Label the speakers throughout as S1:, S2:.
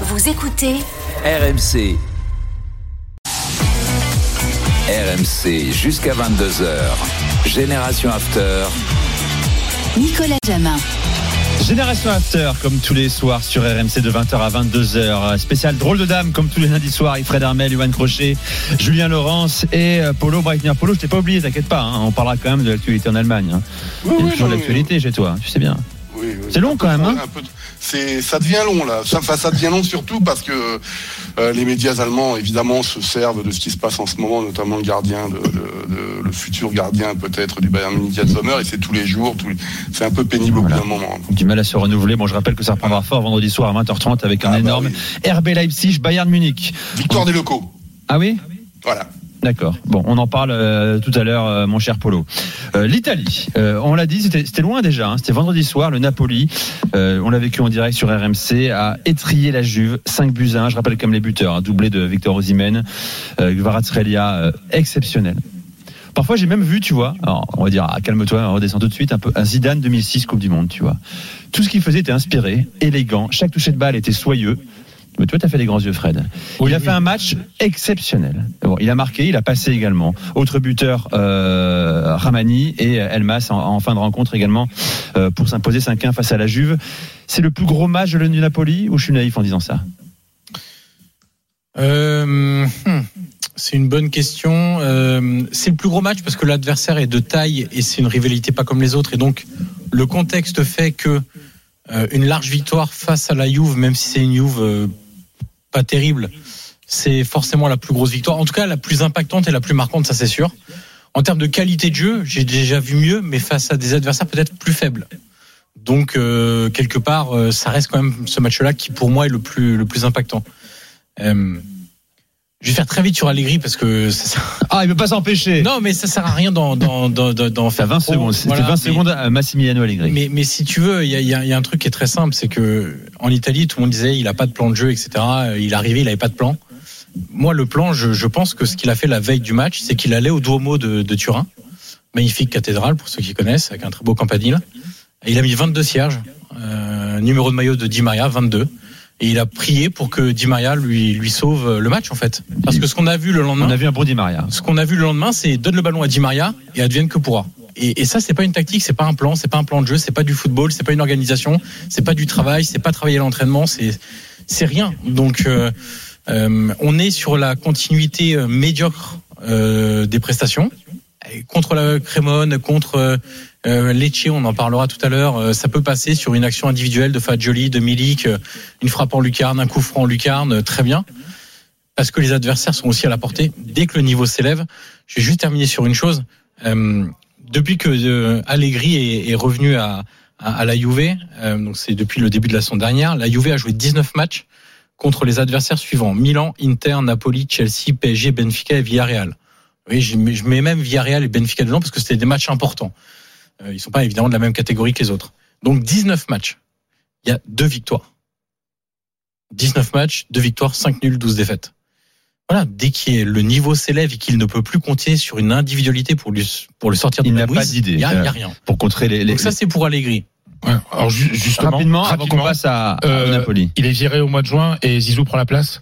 S1: Vous écoutez
S2: RMC. RMC jusqu'à 22h. Génération After.
S1: Nicolas Jamin.
S3: Génération After, comme tous les soirs sur RMC de 20h à 22h. Spécial drôle de dame, comme tous les lundis soirs, avec Fred Armel, Yohan Crochet, Julien Laurence et euh, Polo Breitner. Polo, je t'ai pas oublié, t'inquiète pas, hein, on parlera quand même de l'actualité en Allemagne. Hein.
S4: Oui,
S3: Il y a
S4: oui,
S3: toujours de
S4: non,
S3: l'actualité chez toi, tu sais bien.
S4: Oui, oui.
S3: C'est long quand même, hein
S4: peu c'est, ça devient long là. Ça, enfin, ça devient long surtout parce que euh, les médias allemands évidemment se servent de ce qui se passe en ce moment, notamment le gardien, de, de- de- le futur gardien peut-être du Bayern Munich, Sommer, et c'est tous les jours. tous les- C'est un peu pénible
S3: Voilà.
S4: au bout d'un moment.
S3: Du mal à se renouveler. Bon, je rappelle que ça reprendra fort vendredi soir à 20h30 avec un
S4: Ah, bah
S3: énorme
S4: oui.
S3: RB Leipzig, Bayern Munich.
S4: Victoire des locaux.
S3: Ah oui?
S4: Voilà.
S3: D'accord. Bon, on en parle euh, tout à l'heure, euh, mon cher Polo. Euh, L'Italie, on l'a dit, c'était loin déjà. hein. C'était vendredi soir, le Napoli. on l'a vécu en direct sur RMC, a étrié la Juve, 5 buts à 1. Je rappelle comme les buteurs, un doublé de Victor Osimhen, Kvaratskhelia, euh, exceptionnel. Parfois, j'ai même vu, tu vois, alors, on va dire, ah, calme-toi, on redescend tout de suite, un peu, un Zidane 2006 Coupe du Monde, tu vois. Tout ce qu'il faisait était inspiré, élégant, chaque toucher de balle était soyeux. Mais toi, tu as fait des grands yeux, Fred. il a fait un match exceptionnel. Bon, il a marqué, il a passé également. Autre buteur, euh, Ramani et Elmas en, en fin de rencontre également euh, pour s'imposer 5-1 face à la Juve. C'est le plus gros match de l'ONU Napoli ou je suis naïf en disant ça?
S5: Euh, hmm, c'est une bonne question. Euh, c'est le plus gros match parce que l'adversaire est de taille et c'est une rivalité pas comme les autres. Et donc, le contexte fait que euh, une large victoire face à la Juve, même si c'est une Juve euh, pas terrible, c'est forcément la plus grosse victoire. En tout cas, la plus impactante et la plus marquante, ça c'est sûr. En termes de qualité de jeu, j'ai déjà vu mieux, mais face à des adversaires peut-être plus faibles. Donc, euh, quelque part, euh, ça reste quand même ce match-là qui, pour moi, est le plus, le plus impactant. Euh, je vais faire très vite sur Allegri parce que ça sert...
S3: Ah, il ne peut pas s'empêcher.
S5: non, mais ça sert à rien d'en d'en faire
S3: 20
S5: trop.
S3: secondes. C'était
S5: Voilà,
S3: 20
S5: mais-
S3: secondes à Massimiliano Allegri.
S5: Mais, mais si tu veux, il y a, il y a- il y a un truc qui est très simple, c'est que en Italie, tout le monde disait il a pas de plan de jeu, etc. Il est arrivé, il avait pas de plan. Moi, le plan, je, je pense que ce qu'il a fait la veille du match, c'est qu'il allait au Duomo de, de Turin, magnifique cathédrale pour ceux qui connaissent, avec un très beau campanile. Et il a mis 22 cierges, euh, numéro de maillot de Di Maria, 22. Et il a prié pour que Di Maria lui, lui sauve le match, en fait. Parce que ce qu'on a vu le lendemain
S3: On a vu un bon Di Maria.
S5: ce qu'on a vu le lendemain, c'est donne le ballon à Di Maria et advienne que pourra. Et, et ça, c'est pas une tactique, c'est pas un plan, c'est pas un plan de jeu, c'est pas du football, c'est pas une organisation, c'est pas du travail, c'est pas travailler l'entraînement, c'est c'est rien. Donc, euh, euh, on est sur la continuité euh, médiocre euh, des prestations. Contre la Crémone, contre euh, Lecce, on en parlera tout à l'heure. euh, ça peut passer sur une action individuelle de Fagioli, de Milik, euh, une frappe en lucarne, un coup franc en lucarne, euh, très bien parce que les adversaires sont aussi à la portée dès que le niveau s'élève. Je vais juste terminer sur une chose. Euh, depuis que euh, Allegri est, est revenu à, à, à la Juve, donc c'est depuis le début de la saison dernière, la Juve a joué 19 matchs contre les adversaires suivants Milan, Inter, Napoli, Chelsea, PSG, Benfica et Villarreal. Oui, je mets même Villarreal et Benfica dedans parce que c'était des matchs importants. Euh, ils sont pas évidemment de la même catégorie que les autres. Donc 19 matchs. Il y a deux victoires. 19 matchs, deux victoires, 5 nuls, 12 défaites voilà, dès que le niveau s'élève et qu'il ne peut plus compter sur une individualité pour lui pour le sortir de
S3: Il
S5: la
S3: n'a pas.
S5: Il y a,
S3: Euh,
S5: rien.
S3: Pour contrer les. les-
S5: Donc ça c'est pour Allegri.
S6: Ouais, alors ju- justement,
S3: rapidement, avant qu'on passe à, à
S6: euh,
S3: Napoli.
S6: il est viré au mois de juin et Zizou prend la place.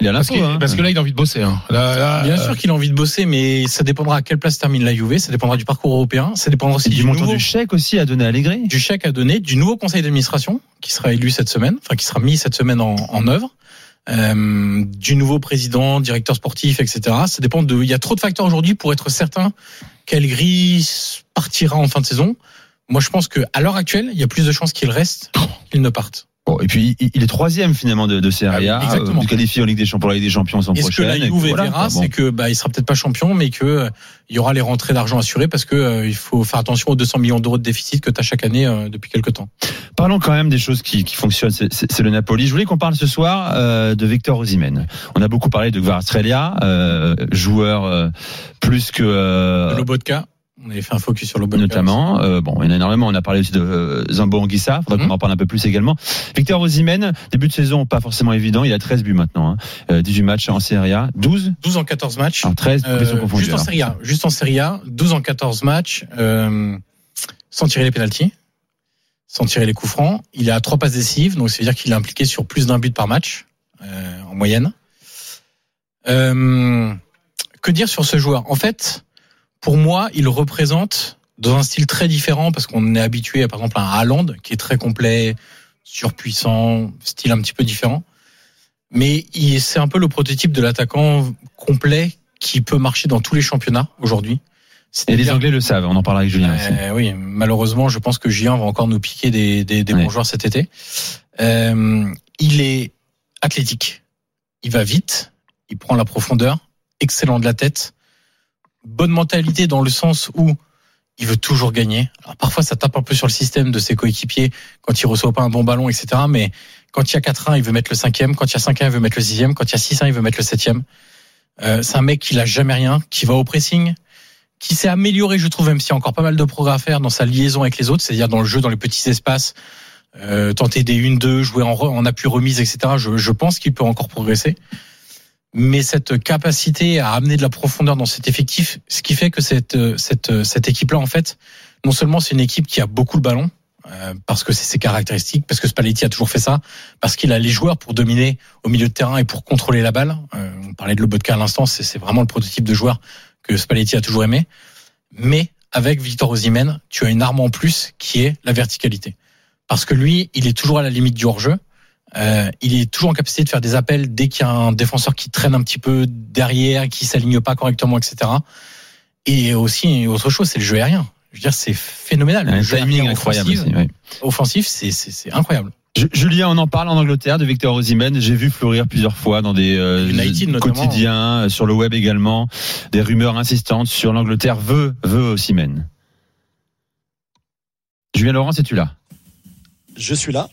S3: Il a
S6: Parce
S3: l'info.
S6: que,
S3: hein.
S6: parce que là, il a envie de bosser. Hein. Là, là,
S5: Bien
S6: euh,
S5: sûr qu'il a envie de bosser, mais ça dépendra à quelle place termine la Juve, ça dépendra du parcours européen, ça dépendra aussi
S3: Et
S5: du,
S3: du montant
S5: nouveau,
S3: du chèque aussi à donner à Allegri.
S5: du chèque à donner, du nouveau conseil d'administration qui sera élu cette semaine, enfin qui sera mis cette semaine en, en œuvre. euh, du nouveau président, directeur sportif, etc. Ça dépend de. Il y a trop de facteurs aujourd'hui pour être certain qu'Allegri partira en fin de saison. Moi, je pense que à l'heure actuelle, il y a plus de chances qu'il reste qu'il ne parte.
S3: Et puis il est troisième finalement de, de Serie A,
S5: Ah oui,
S3: euh, qualifié en Ligue des Champions pour la Ligue des Champions l'an
S5: Et ce que la
S3: prochaine.
S5: Juve
S3: Voilà,
S5: verra.
S3: Bon.
S5: c'est que bah, il sera peut-être pas champion, mais que euh, il y aura les rentrées d'argent assurées parce que euh, il faut faire attention aux 200 millions d'euros de déficit que tu as chaque année euh, depuis quelques temps.
S3: Parlons quand même des choses qui, qui fonctionnent. C'est- le Napoli. Je voulais qu'on parle ce soir euh, de Victor Osimhen. On a beaucoup parlé de Kvaratskhelia, euh, joueur euh, plus que euh,
S5: Lobotka, on avait fait un focus sur Lobotka.
S3: notamment. Euh, bon, il y en a énormément. On a parlé aussi de euh, Zambo Anguissa. Faudra
S5: Mhm.
S3: qu'on en parle un peu plus également. Victor Osimhen, début de saison pas forcément évident. Il a 13 buts maintenant. Hein. Euh, 18 matchs en Serie A, 12
S5: 12 en 14 matchs.
S3: en 13
S5: Euh,
S3: compétitions confondues.
S5: juste en. Serie A, juste en Serie A, 12 en 14 matchs, euh, sans tirer les pénalties. sans tirer les coups francs. Il à trois passes décisives, donc ça veut dire qu'il est impliqué sur plus d'un but par match euh, en moyenne. Euh, que dire sur ce joueur? En fait, pour moi, il représente dans un style très différent parce qu'on est habitué, à, par exemple, à un Haaland qui est très complet, surpuissant, style un petit peu différent. Mais c'est un peu le prototype de l'attaquant complet qui peut marcher dans tous les championnats aujourd'hui.
S3: Et les Anglais le savent, on en parlera avec Julien aussi.
S5: euh, oui, malheureusement, je pense que Julien va encore nous piquer des, des, des
S3: Ouais.
S5: bons joueurs cet été. Euh, il est athlétique, il va vite, il prend la profondeur, excellent de la tête, bonne mentalité dans le sens où il veut toujours gagner. Alors parfois, ça tape un peu sur le système de ses coéquipiers quand il reçoit pas un bon ballon, etc. Mais quand il y a 4-1, il veut mettre le cinquième. Quand il y a 5-1, il veut mettre le sixième. Quand il y a 6-1, il veut mettre le septième. Euh, c'est un mec qui lâche jamais rien, qui va au pressing, qui s'est amélioré, je trouve, même s'il y a encore pas mal de progrès à faire dans sa liaison avec les autres, c'est-à-dire dans le jeu, dans les petits espaces, euh, tenter des 1-2, jouer en, en appui remise, etc. Je, je pense qu'il peut encore progresser. Mais cette capacité à amener de la profondeur dans cet effectif, ce qui fait que cette, euh, cette, euh, cette équipe-là, en fait, non seulement c'est une équipe qui a beaucoup le ballon, euh, parce que c'est ses caractéristiques, parce que Spalletti a toujours fait ça, parce qu'il a les joueurs pour dominer au milieu de terrain et pour contrôler la balle. On parlait de Lobotka à l'instant, c'est c'est vraiment le prototype de joueur que Spalletti a toujours aimé. Mais avec Victor Osimhen, tu as une arme en plus qui est la verticalité. Parce que lui, il est toujours à la limite du hors-jeu. Euh, il est toujours en capacité de faire des appels dès qu'il y a un défenseur qui traîne un petit peu derrière, qui s'aligne pas correctement, etc. Et aussi, autre chose, c'est le jeu aérien. Je veux dire, c'est phénoménal.
S3: Un
S5: Le jeu
S3: timing
S5: aérien
S3: incroyable
S5: offensif,
S3: aussi. ouais.
S5: offensif, c'est- c'est c'est incroyable.
S3: Ju- Julien, on en parle en Angleterre de Victor Osimhen. J'ai vu fleurir plusieurs fois dans des euh, quotidiens, euh, sur le web également, des rumeurs insistantes sur l'Angleterre veut veut Osimhen. Julien Laurent, es-tu là?
S7: Je suis là.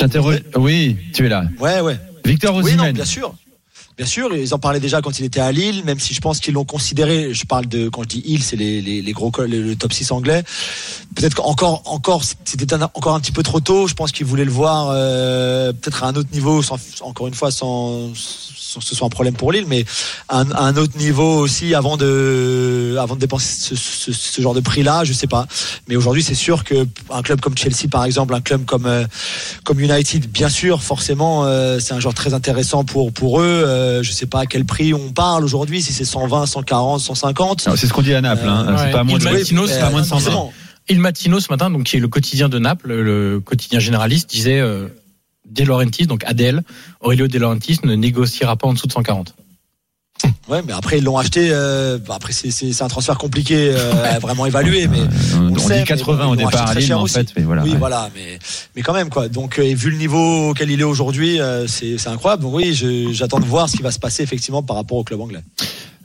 S3: T'interroge. Oui, tu es là.
S7: Ouais, ouais.
S3: Victor
S7: Oui, non,
S3: Osimhen.
S7: bien sûr. Bien sûr, ils en parlaient déjà quand il était à Lille, même si je pense qu'ils l'ont considéré. Je parle de quand je dis Lille, c'est les, les, les gros le, le top 6 anglais. Peut-être qu'encore encore c'était encore un petit peu trop tôt. Je pense qu'ils voulaient le voir euh, peut-être à un autre niveau, sans, encore une fois sans, ce soit un problème pour Lille, mais à un, un autre niveau aussi avant de avant de dépenser ce, ce, ce genre de prix-là. Je sais pas. Mais aujourd'hui, c'est sûr que un club comme Chelsea, par exemple, un club comme euh, comme United, bien sûr, forcément, euh, c'est un joueur très intéressant pour pour eux. Euh, je sais pas à quel prix on parle aujourd'hui, si c'est 120, 140, 150.
S3: Alors, C'est ce qu'on dit à Naples. hein. C'est
S5: ouais.
S3: pas moins de
S5: Il Martino,
S3: c'est
S5: c'est
S3: pas moins de 120.
S7: forcément.
S5: Il Matino ce matin, donc qui est le quotidien de Naples, le quotidien généraliste, disait euh, De Laurentiis, donc ADL, Aurelio De Laurentiis ne négociera pas en dessous de 140.
S7: Ouais, mais après ils l'ont acheté. euh, après c'est un transfert compliqué euh, vraiment évaluer, mais on sait,
S3: dit
S7: mais
S3: 80
S7: bon,
S3: au départ à Lille, en
S7: aussi.
S3: fait, mais voilà.
S7: oui,
S3: ouais.
S7: voilà, mais mais quand même quoi. Donc euh, et vu le niveau auquel il est aujourd'hui, euh, c'est c'est incroyable. Donc oui, j'attends de voir ce qui va se passer effectivement par rapport au club anglais.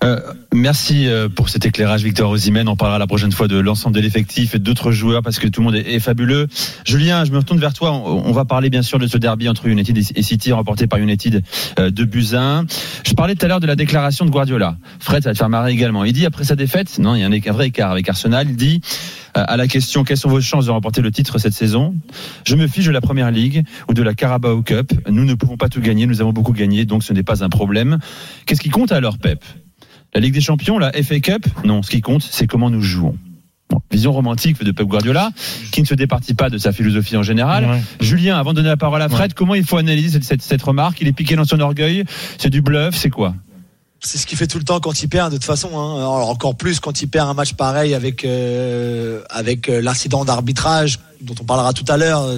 S3: Euh, merci euh, pour cet éclairage, Victor Osimhen. On parlera la prochaine fois de l'ensemble de l'effectif et d'autres joueurs parce que tout le monde est, fabuleux. Julien, je me retourne vers toi. On, va parler bien sûr de ce derby entre United et City remporté par United euh, de Buzyn. Je parlais tout à l'heure de la déclaration de Guardiola. Fred, ça va te faire marrer également. Il dit après sa défaite, non, il y a un, vrai écart avec Arsenal. Il dit à la question quelles sont vos chances de remporter le titre cette saison? Je me fiche de la Première Ligue ou de la Carabao Cup. Nous ne pouvons pas tout gagner. Nous avons beaucoup gagné, donc ce n'est pas un problème. Qu'est-ce qui compte alors, Pep? La Ligue des Champions, la FA Cup Non, ce qui compte, c'est comment nous jouons. Bon, vision romantique de Pep Guardiola, qui ne se départit pas de sa philosophie en général.
S6: Ouais.
S3: Julien, avant de donner la parole à Fred, comment il faut analyser cette, cette- cette remarque? Il est piqué dans son orgueil C'est du bluff C'est quoi?
S7: C'est ce qu'il fait tout le temps quand il perd, de toute façon. Hein. Alors, encore plus quand il perd un match pareil avec euh, avec euh, l'incident d'arbitrage dont on parlera tout à l'heure. Euh,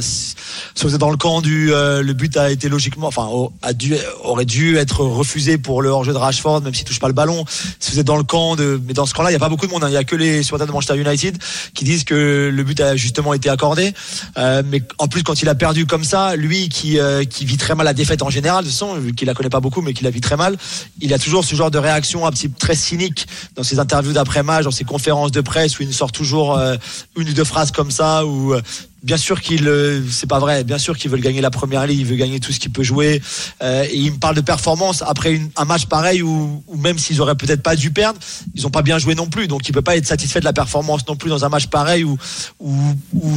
S7: vous êtes dans le camp du, euh, le but a été logiquement, enfin, a dû, aurait dû être refusé pour le hors-jeu de Rashford, même s'il touche pas le ballon. Si vous êtes dans le camp de, mais dans ce camp-là, il y a pas beaucoup de monde. hein. Il y a que les supporters de Manchester United qui disent que le but a justement été accordé. Euh, mais en plus, quand il a perdu comme ça, lui qui euh, qui vit très mal la défaite en général, de toute façon, vu qu'il la connaît pas beaucoup, mais qu'il la vit très mal, il a toujours ce genre de réaction un petit très cynique dans ses interviews d'après-match, dans ses conférences de presse où il nous sort toujours euh, une ou deux phrases comme ça où euh, Bien sûr qu'il, euh, c'est pas vrai. Bien sûr qu'il veut gagner la première ligue, il veut gagner tout ce qu'il peut jouer. Euh, et il me parle de performance après un match pareil où, même s'ils auraient peut-être pas dû perdre, ils ont pas bien joué non plus. Donc il peut pas être satisfait de la performance non plus dans un match pareil où,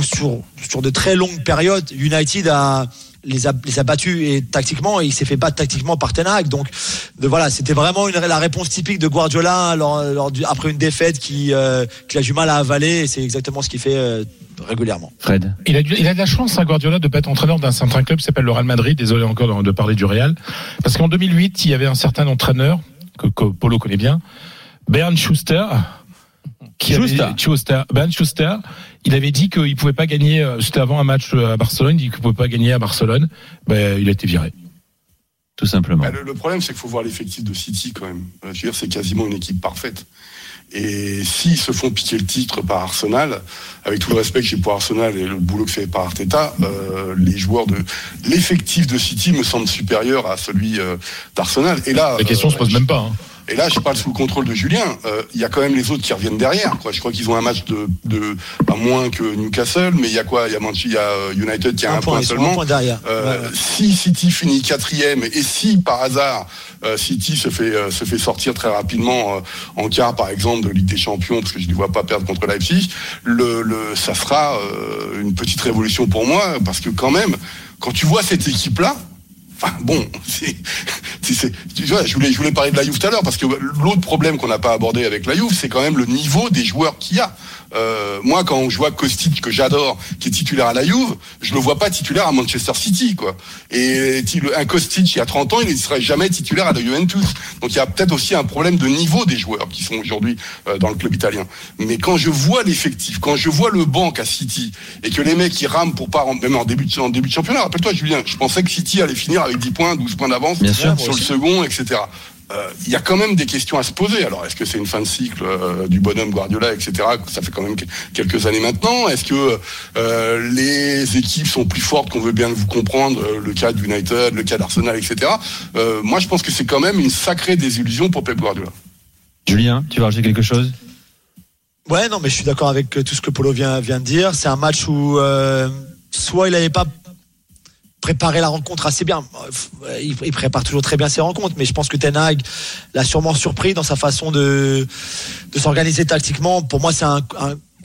S7: sur sur de très longues périodes, United a les a, battus et tactiquement et il s'est fait battre tactiquement par Ten Hag. donc voilà c'était vraiment la réponse typique de Guardiola après une défaite qui euh, qu'il a du mal à avaler et c'est exactement ce qu'il fait régulièrement.
S3: Fred.
S6: Il a, du- il a de la chance, hein, Guardiola, de pas être entraîneur d'un certain club qui s'appelle le Real Madrid. Désolé encore de, parler du Real. Parce qu'en 2008, il y avait un certain entraîneur, que, que Polo connaît bien, Bernd Schuster. Qui
S3: Schuster.
S6: Avait, Schuster. Bernd Schuster. Il avait dit qu'il pouvait pas gagner, euh, c'était avant un match euh, à Barcelone, il dit qu'il pouvait pas gagner à Barcelone. Ben, il a été viré.
S3: Tout simplement.
S4: Bah, le, le problème, c'est qu'il faut voir l'effectif de City quand même. Euh, Je veux dire, c'est quasiment une équipe parfaite. Et s'ils se font piquer le titre par Arsenal, avec tout le respect que j'ai pour Arsenal et le boulot que fait par Arteta, euh, les joueurs de l'effectif de City me semble supérieur à celui euh, d'Arsenal. Et là,
S6: La question
S4: euh,
S6: se pose même pas. hein.
S4: Et là, je parle sous le contrôle de Julien. Euh, Il y a quand même les autres qui reviennent derrière. Quoi. Je crois qu'ils ont un match de, de pas moins que Newcastle, mais il y a quoi? Il y a, Manchester- euh, United qui a un, point, seulement.
S7: un point derrière.
S4: Euh. Si City finit quatrième et si par hasard euh, City se fait euh, se fait sortir très rapidement euh, en quart par exemple de Ligue des Champions parce que je ne vois pas perdre contre Leipzig, le, le ça sera euh, une petite révolution pour moi parce que quand même quand tu vois cette équipe là. Enfin bon, c'est, tu vois, je voulais, je voulais parler de la Juve tout à l'heure parce que l'autre problème qu'on n'a pas abordé avec la Juve, c'est quand même le niveau des joueurs qu'il y a. Euh, moi, quand je vois Kostic que j'adore, qui est titulaire à la Juve, je le vois pas titulaire à Manchester City, quoi. Et un Kostic il y a 30 ans, il ne serait jamais titulaire à la Juventus. Donc il y a peut-être aussi un problème de niveau des joueurs qui sont aujourd'hui euh, dans le club italien. Mais quand je vois l'effectif, quand je vois le banc à City et que les mecs ils rament pour pas rentrer- même en début de, en début de championnat, rappelle-toi Julien, je pensais que City allait finir avec 10 points, 12 points d'avance sur le second, etc. Euh, Il y a quand même des questions à se poser. Alors, est-ce que c'est une fin de cycle euh, du bonhomme Guardiola, etc. Ça fait quand même que- quelques années maintenant. Est-ce que euh, les équipes sont plus fortes qu'on veut bien vous comprendre Le cas d'United, le cas d'Arsenal, etc. Euh, moi, je pense que c'est quand même une sacrée désillusion pour Pep Guardiola.
S3: Julien, tu veux rajouter quelque chose?
S7: Ouais, non, mais je suis d'accord avec tout ce que Polo vient, vient de dire. C'est un match où euh, soit il n'avait pas préparé la rencontre assez bien. Il, il prépare toujours très bien ses rencontres, mais je pense que Ten Hag l'a sûrement surpris dans sa façon de, de s'organiser tactiquement. Pour moi, c'est un,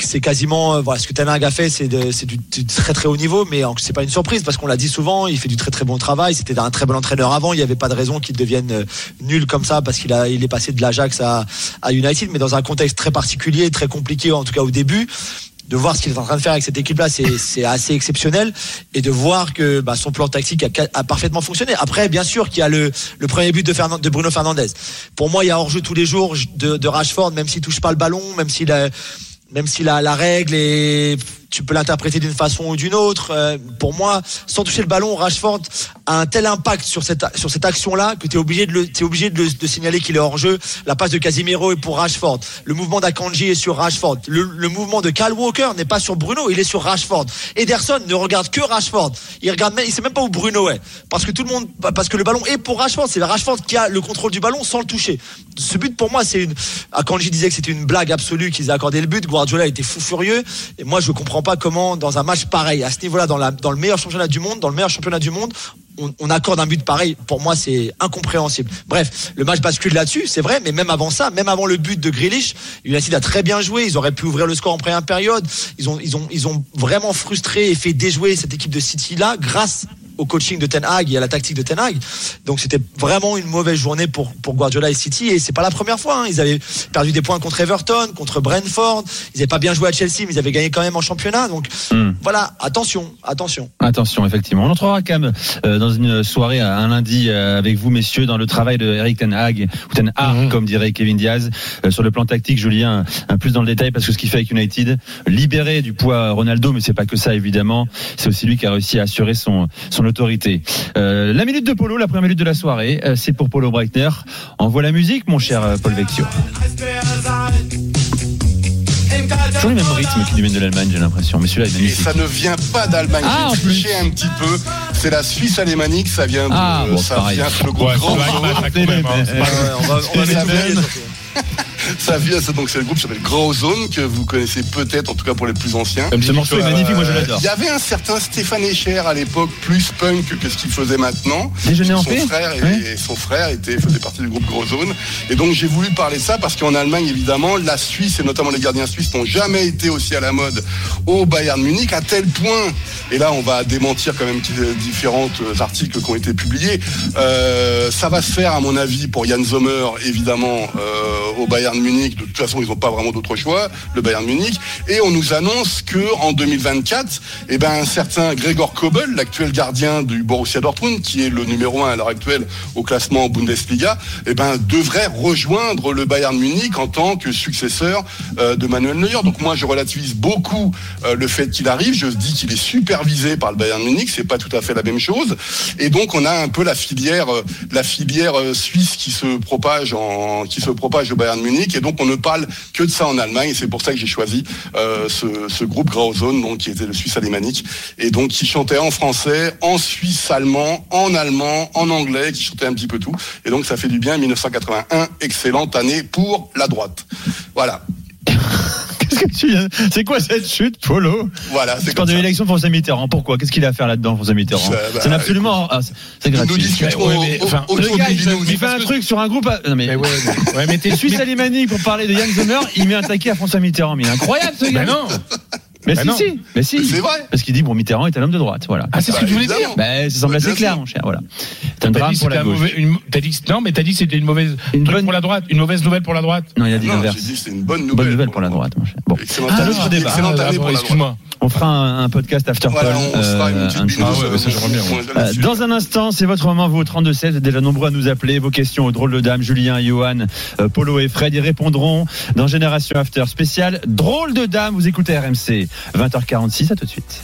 S7: c'est quasiment euh, voilà ce que Ten Hag a fait c'est du, du très très haut niveau mais c'est pas une surprise parce qu'on l'a dit souvent il fait du très très bon travail c'était un très bon entraîneur avant il n'y avait pas de raison qu'il devienne euh, nul comme ça parce qu'il a il est passé de l'Ajax à, à United mais dans un contexte très particulier très compliqué en tout cas au début de voir ce qu'il est en train de faire avec cette équipe-là, c'est c'est assez exceptionnel. Et de voir que bah, son plan tactique a, parfaitement fonctionné. Après, bien sûr qu'il y a le, le premier but de Bruno Fernandez. Pour moi, il y a hors-jeu tous les jours de, de Rashford, même s'il touche pas le ballon, même s'il a, même si la, la règle est tu peux l'interpréter d'une façon ou d'une autre. Euh, pour moi, sans toucher le ballon, Rashford a un tel impact sur cette sur cette action-là que tu es obligé de le t'es obligé de, le- de signaler qu'il est hors jeu. La passe de Casimiro est pour Rashford. Le mouvement d'Akanji est sur Rashford. Le, le mouvement de Cal Walker n'est pas sur Bruno, il est sur Rashford. Ederson ne regarde que Rashford. Il regarde même, il sait même pas où Bruno est parce que tout le monde parce que le ballon est pour Rashford. C'est Rashford qui a le contrôle du ballon sans le toucher. Ce but pour moi c'est une Akanji disait que c'était une blague absolue qu'ils aient accordé le but. Guardiola était fou furieux et moi je comprends pas comment dans un match pareil à ce niveau-là dans la dans le meilleur championnat du monde, dans le meilleur championnat du monde, on, accorde un but pareil. Pour moi, c'est incompréhensible. Bref, le match bascule là-dessus, c'est vrai, mais même avant ça, même avant le but de Grealish, United a très bien joué. Ils auraient pu ouvrir le score en première période. Ils ont, ils ont, ils ont vraiment frustré et fait déjouer cette équipe de City là grâce au coaching de Ten Hag et à la tactique de Ten Hag. Donc c'était vraiment une mauvaise journée pour, pour Guardiola et City et c'est pas la première fois. hein. Ils avaient perdu des points contre Everton, contre Brentford. Ils n'avaient pas bien joué à Chelsea, mais ils avaient gagné quand même en championnat. Donc
S3: Hmm.
S7: voilà, attention, attention.
S3: Attention, effectivement. On entrera, Cam, euh, dans une soirée euh, un lundi euh, avec vous, messieurs, dans le travail de Eric Ten Hag, ou Ten Hag,
S6: Mhm.
S3: comme dirait Kevin Diaz. Euh, sur le plan tactique, Julien, un plus dans le détail, parce que ce qu'il fait avec United, libérer du poids Ronaldo, mais c'est pas que ça, évidemment. C'est aussi lui qui a réussi à assurer son, son autorité. Euh, la minute de Polo, la première minute de la soirée, euh, c'est pour Polo Breitner. Envoie la musique, mon cher euh, Paul Vecchio. Toujours le même rythme qui viennent de l'Allemagne, j'ai l'impression. Mais celui-là, il est
S4: Et
S3: magnifique.
S4: ça ne vient pas d'Allemagne.
S3: Ah,
S4: J'ai triché un petit peu. C'est la Suisse alémanique. Ça vient de,
S3: Ah, bon,
S4: ça
S3: pareil.
S4: vient sur le groupe
S6: Ouais,
S4: Grand
S6: même, hein.
S7: On va, on va
S4: Et
S7: mettre
S4: ça vient- donc c'est le groupe qui s'appelle Grand Zone que vous connaissez peut-être, en tout cas pour les plus anciens.
S3: Ce morceau est magnifique, moi je
S4: Euh,
S3: l'adore.
S4: Il y avait un certain Stéphane Echer à l'époque, plus punk que ce qu'il faisait maintenant.
S3: Déjeuner en
S4: son
S3: paix
S4: frère et,
S3: Ouais.
S4: et son frère était, faisait partie du groupe Gros Zone. Et donc j'ai voulu parler de ça parce qu'en Allemagne, évidemment, la Suisse et notamment les gardiens suisses n'ont jamais été aussi à la mode au Bayern Munich à tel point. Et là, on va démentir quand même euh, différents euh, articles qui ont été publiés. Euh, ça va se faire, à mon avis, pour Jan Sommer, évidemment, euh, au Bayern Munich. De toute façon, ils n'ont pas vraiment d'autre choix, le Bayern Munich. Et on nous annonce que en 2024, eh ben, un certain Gregor Kobel, l'actuel gardien du Borussia Dortmund, qui est le numéro un à l'heure actuelle au classement Bundesliga, eh ben, devrait rejoindre le Bayern Munich en tant que successeur euh, de Manuel Neuer. Donc moi, je relativise beaucoup euh, le fait qu'il arrive. Je dis qu'il est supervisé par le Bayern Munich. C'est pas tout à fait la même chose. Et donc, on a un peu la filière, euh, la filière suisse qui se propage en, qui se propage au Munich. Et donc, on ne parle que de ça en Allemagne. Et c'est pour ça que j'ai choisi euh, ce, groupe Grauzone, donc qui était le Suisse alémanique, et donc qui chantait en français, en suisse allemand, en allemand, en anglais, qui chantait un petit peu tout. Et donc, ça fait du bien. 1981, excellente année pour la droite. Voilà.
S3: Qu'est-ce que tu viens- C'est quoi cette chute, Polo
S4: Voilà, c'est comme
S3: de l'élection François Mitterrand. Pourquoi? Qu'est-ce qu'il a à faire là-dedans, François Mitterrand
S4: bah,
S3: C'est absolument. ah, c'est- c'est
S4: Nous
S3: gratuit.
S4: discutons
S6: Ouais, mais,
S4: au-
S6: enfin,
S4: au-
S3: Le gars, il, fait un truc sur un groupe. à- Non mais.
S6: Mais ouais, mais, ouais, mais t'es
S3: Suisse alémanique pour parler de Yann Sommer, il met un taquet à François Mitterrand. Mais il est incroyable ce gars.
S6: Mais non.
S3: Mais
S6: Bah
S3: si, mais si.
S4: C'est vrai.
S3: Parce qu'il dit bon Mitterrand est un homme de droite, voilà.
S6: Ah, c'est ce que
S4: Bah,
S6: tu voulais dire.
S3: Ben, ça semble
S4: Bah,
S3: assez clair, mon cher. Voilà. C'est un drame pour la
S6: un
S3: gauche.
S6: mauvais- une- t'as dit que- non, mais t'as dit que c'était une mauvaise
S3: bonne-
S6: pour la droite, une mauvaise nouvelle pour la droite.
S3: Non, il a dit l'inverse.
S4: j'ai dit c'est une bonne nouvelle.
S3: Bonne nouvelle pour la droite, mon cher. Bon, Ah,
S4: année,
S3: l'autre débat.
S4: excellente année
S6: bon,
S4: pour la droite.
S6: excuse-moi.
S3: on fera un, un podcast after euh, un
S6: Ah.
S3: Euh. Dans un instant, c'est votre moment, vous, au 32-16. Vous êtes déjà nombreux à nous appeler. Vos questions aux drôles de dames, Julien, Johan, euh, Polo et Fred y répondront dans Génération After spécial. Drôle de dames, vous écoutez RMC. 20h46, à tout de suite.